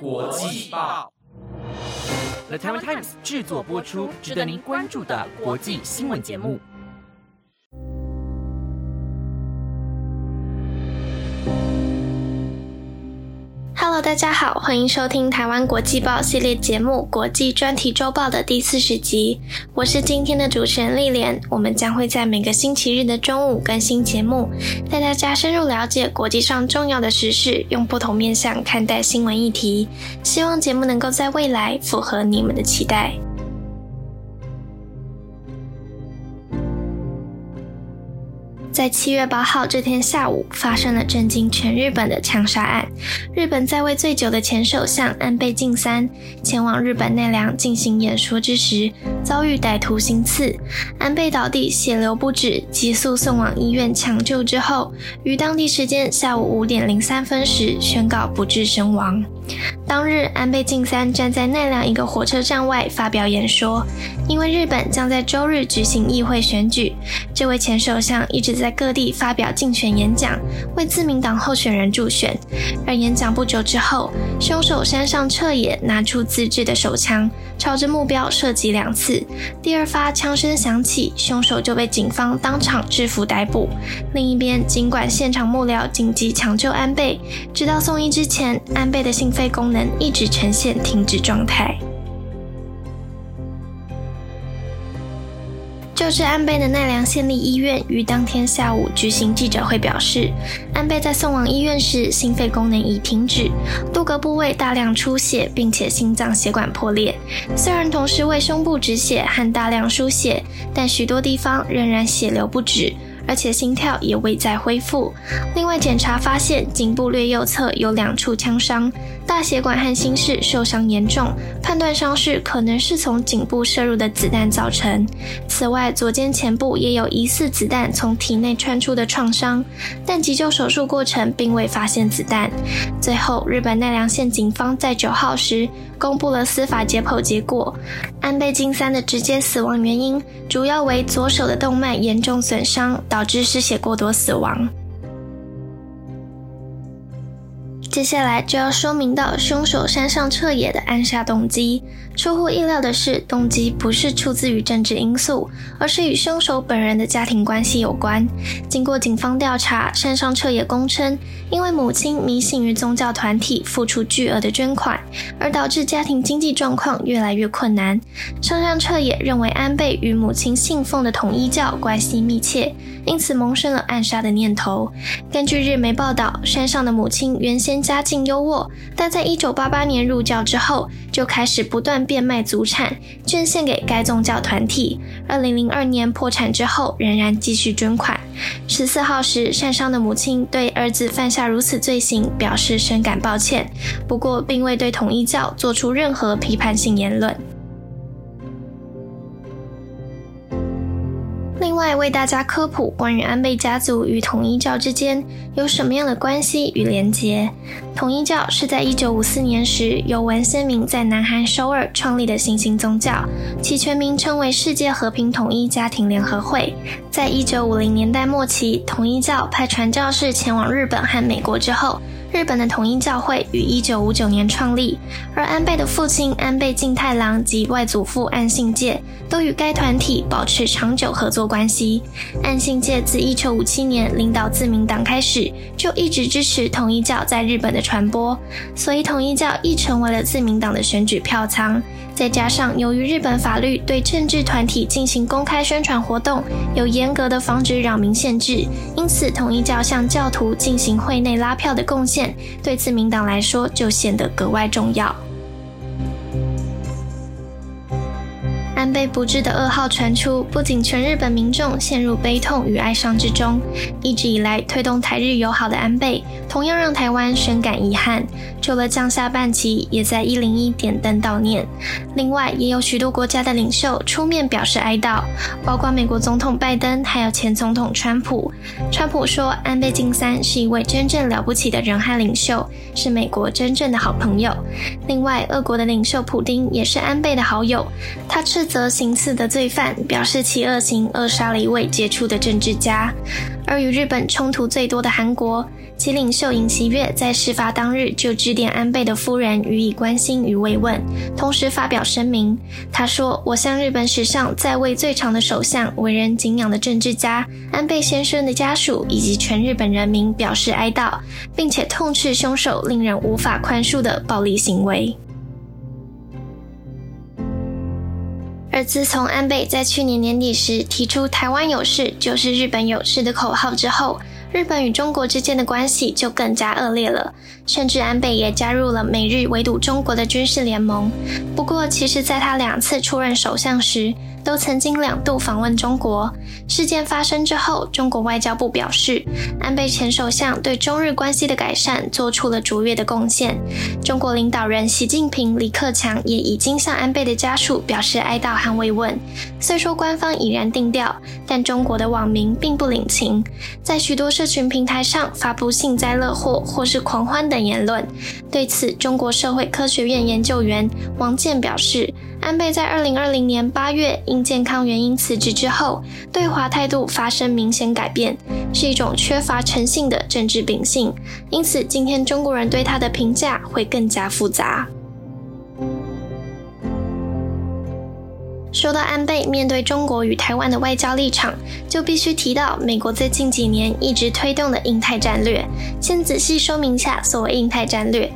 国际报，The t i m e Times 制作播出，值得您关注的国际新闻节目。Hello，大家好，欢迎收听台湾国际报系列节目《国际专题周报》的第四十集。我是今天的主持人丽莲，我们将会在每个星期日的中午更新节目，带大家深入了解国际上重要的时事，用不同面向看待新闻议题。希望节目能够在未来符合你们的期待。在七月八号这天下午，发生了震惊全日本的枪杀案。日本在位最久的前首相安倍晋三前往日本奈良进行演说之时，遭遇歹徒行刺，安倍倒地，血流不止，急速送往医院抢救之后，于当地时间下午五点零三分时宣告不治身亡。当日，安倍晋三站在奈良一个火车站外发表演说。因为日本将在周日举行议会选举，这位前首相一直在各地发表竞选演讲，为自民党候选人助选。而演讲不久之后，凶手山上彻也拿出自制的手枪，朝着目标射击两次。第二发枪声响起，凶手就被警方当场制服逮捕。另一边，尽管现场幕僚紧急抢救安倍，直到送医之前，安倍的心肺功能一直呈现停止状态。救治安倍的奈良县立医院于当天下午举行记者会，表示安倍在送往医院时心肺功能已停止，多个部位大量出血，并且心脏血管破裂。虽然同时为胸部止血和大量输血，但许多地方仍然血流不止。而且心跳也未再恢复。另外，检查发现颈部略右侧有两处枪伤，大血管和心室受伤严重，判断伤势可能是从颈部射入的子弹造成。此外，左肩前部也有疑似子弹从体内穿出的创伤，但急救手术过程并未发现子弹。最后，日本奈良县警方在九号时公布了司法解剖结果，安倍晋三的直接死亡原因主要为左手的动脉严重损伤。导致失血过多死亡。接下来就要说明到凶手山上彻也的暗杀动机。出乎意料的是，动机不是出自于政治因素，而是与凶手本人的家庭关系有关。经过警方调查，山上彻也供称，因为母亲迷信于宗教团体，付出巨额的捐款，而导致家庭经济状况越来越困难。山上彻也认为安倍与母亲信奉的统一教关系密切，因此萌生了暗杀的念头。根据日媒报道，山上的母亲原先家境优渥，但在一九八八年入教之后，就开始不断。变卖祖产，捐献给该宗教团体。二零零二年破产之后，仍然继续捐款。十四号时，善商的母亲对儿子犯下如此罪行表示深感抱歉，不过并未对统一教做出任何批判性言论。另外，为大家科普关于安倍家族与统一教之间有什么样的关系与连结。统一教是在一九五四年时由文先明在南韩首尔创立的新兴宗教，其全名称为世界和平统一家庭联合会。在一九五零年代末期，统一教派传教士前往日本和美国之后。日本的统一教会于一九五九年创立，而安倍的父亲安倍晋太郎及外祖父岸信介都与该团体保持长久合作关系。岸信介自一九五七年领导自民党开始，就一直支持统一教在日本的传播，所以统一教亦成为了自民党的选举票仓。再加上由于日本法律对政治团体进行公开宣传活动有严格的防止扰民限制，因此统一教向教徒进行会内拉票的贡献，对自民党来说就显得格外重要。安倍不治的噩耗传出，不仅全日本民众陷入悲痛与哀伤之中，一直以来推动台日友好的安倍，同样让台湾深感遗憾。除了降下半旗，也在一零一点灯悼念。另外，也有许多国家的领袖出面表示哀悼，包括美国总统拜登，还有前总统川普。川普说，安倍晋三是一位真正了不起的人和领袖，是美国真正的好朋友。另外，俄国的领袖普京也是安倍的好友，他斥则行刺的罪犯表示其恶行扼杀了一位杰出的政治家，而与日本冲突最多的韩国，其领袖尹锡悦在事发当日就致电安倍的夫人予以关心与慰问，同时发表声明。他说：“我向日本史上在位最长的首相、为人敬仰的政治家安倍先生的家属以及全日本人民表示哀悼，并且痛斥凶手令人无法宽恕的暴力行为。”而自从安倍在去年年底时提出“台湾有事就是日本有事”的口号之后，日本与中国之间的关系就更加恶劣了。甚至安倍也加入了美日围堵中国的军事联盟。不过，其实在他两次出任首相时，都曾经两度访问中国。事件发生之后，中国外交部表示，安倍前首相对中日关系的改善做出了卓越的贡献。中国领导人习近平、李克强也已经向安倍的家属表示哀悼和慰问。虽说官方已然定调，但中国的网民并不领情，在许多社群平台上发布幸灾乐祸或是狂欢等言论。对此，中国社会科学院研究员王健表示。安倍在二零二零年八月因健康原因辞职之后，对华态度发生明显改变，是一种缺乏诚信的政治秉性。因此，今天中国人对他的评价会更加复杂。说到安倍面对中国与台湾的外交立场，就必须提到美国在近几年一直推动的印太战略。先仔细说明下所谓印太战略。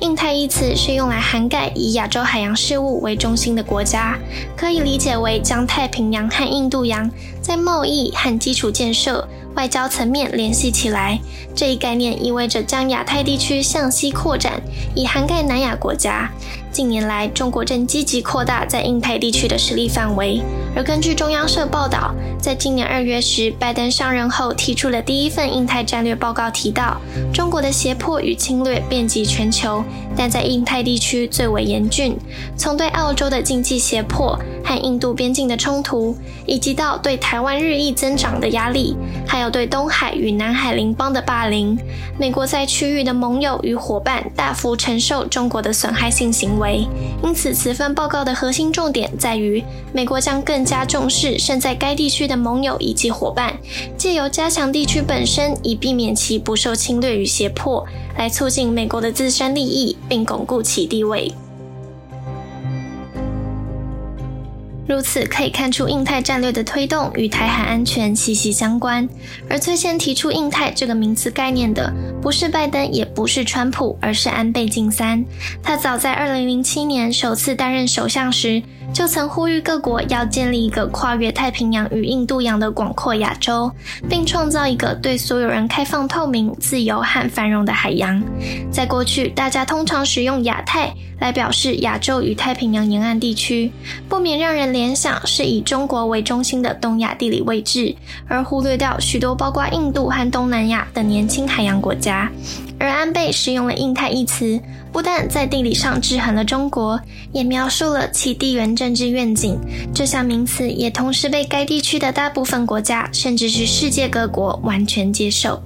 印太一词是用来涵盖以亚洲海洋事务为中心的国家，可以理解为将太平洋和印度洋在贸易和基础建设、外交层面联系起来。这一概念意味着将亚太地区向西扩展，以涵盖南亚国家。近年来，中国正积极扩大在印太地区的实力范围。而根据中央社报道，在今年二月时，拜登上任后提出了第一份印太战略报告，提到中国的胁迫与侵略遍及全球，但在印太地区最为严峻。从对澳洲的经济胁迫和印度边境的冲突，以及到对台湾日益增长的压力，还有对东海与南海邻邦的霸凌，美国在区域的盟友与伙伴大幅承受中国的损害性行为。因此，此份报告的核心重点在于，美国将更加重视身在该地区的盟友以及伙伴，借由加强地区本身，以避免其不受侵略与胁迫，来促进美国的自身利益，并巩固其地位。如此可以看出，印太战略的推动与台海安全息息相关。而最先提出“印太”这个名词概念的，不是拜登，也不是川普，而是安倍晋三。他早在2007年首次担任首相时，就曾呼吁各国要建立一个跨越太平洋与印度洋的广阔亚洲，并创造一个对所有人开放、透明、自由和繁荣的海洋。在过去，大家通常使用“亚太”来表示亚洲与太平洋沿岸地区，不免让人联想是以中国为中心的东亚地理位置，而忽略掉许多包括印度和东南亚的年轻海洋国家。而安倍使用了“印太”一词。不但在地理上制衡了中国，也描述了其地缘政治愿景。这项名词也同时被该地区的大部分国家，甚至是世界各国完全接受。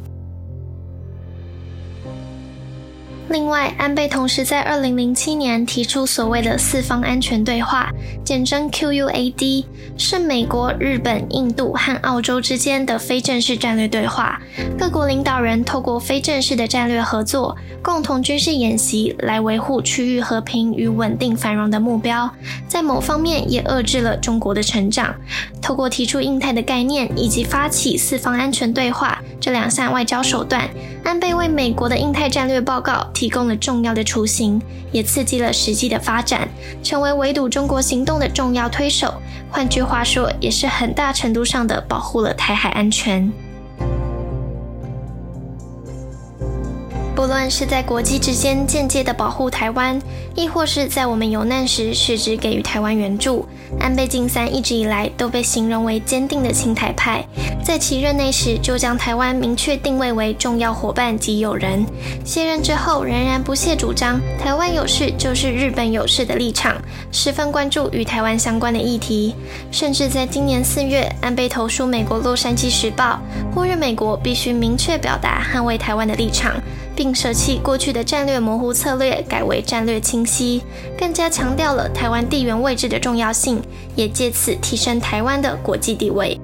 另外，安倍同时在二零零七年提出所谓的四方安全对话，简称 QUAD，是美国、日本、印度和澳洲之间的非正式战略对话。各国领导人透过非正式的战略合作，共同军事演习来维护区域和平与稳定繁荣的目标，在某方面也遏制了中国的成长。透过提出印太的概念以及发起四方安全对话这两项外交手段，安倍为美国的印太战略报告。提供了重要的雏形，也刺激了实际的发展，成为围堵中国行动的重要推手。换句话说，也是很大程度上的保护了台海安全。不论是在国际之间间接的保护台湾，亦或是在我们有难时实质给予台湾援助，安倍晋三一直以来都被形容为坚定的亲台派。在其任内时，就将台湾明确定位为重要伙伴及友人；卸任之后，仍然不懈主张台湾有事就是日本有事的立场，十分关注与台湾相关的议题。甚至在今年四月，安倍投书美国《洛杉矶时报》，呼吁美国必须明确表达捍卫台湾的立场。并舍弃过去的战略模糊策略，改为战略清晰，更加强调了台湾地缘位置的重要性，也借此提升台湾的国际地位。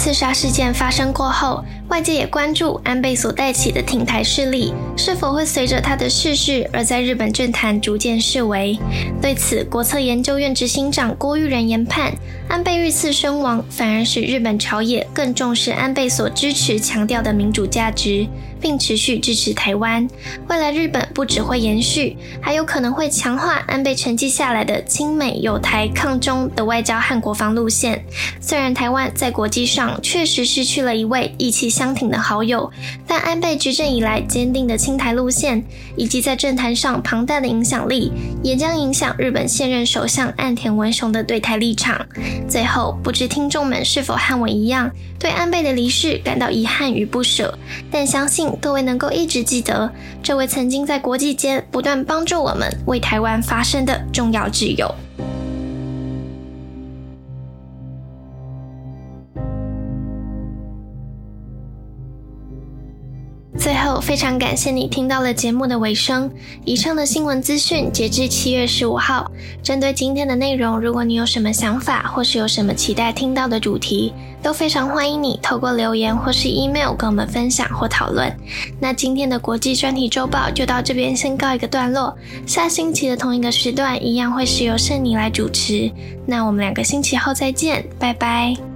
刺杀事件发生过后，外界也关注安倍所带起的挺台势力是否会随着他的逝世而在日本政坛逐渐式微。对此，国策研究院执行长郭玉仁研判，安倍遇刺身亡，反而使日本朝野更重视安倍所支持强调的民主价值。并持续支持台湾。未来日本不只会延续，还有可能会强化安倍沉寂下来的亲美友台抗中的外交和国防路线。虽然台湾在国际上确实失去了一位意气相挺的好友，但安倍执政以来坚定的亲台路线，以及在政坛上庞大的影响力，也将影响日本现任首相岸田文雄的对台立场。最后，不知听众们是否和我一样，对安倍的离世感到遗憾与不舍，但相信。各位能够一直记得这位曾经在国际间不断帮助我们、为台湾发声的重要挚友。最后，非常感谢你听到了节目的尾声。以上的新闻资讯截至七月十五号。针对今天的内容，如果你有什么想法，或是有什么期待听到的主题，都非常欢迎你透过留言或是 email 跟我们分享或讨论。那今天的国际专题周报就到这边先告一个段落。下星期的同一个时段，一样会是由圣妮来主持。那我们两个星期后再见，拜拜。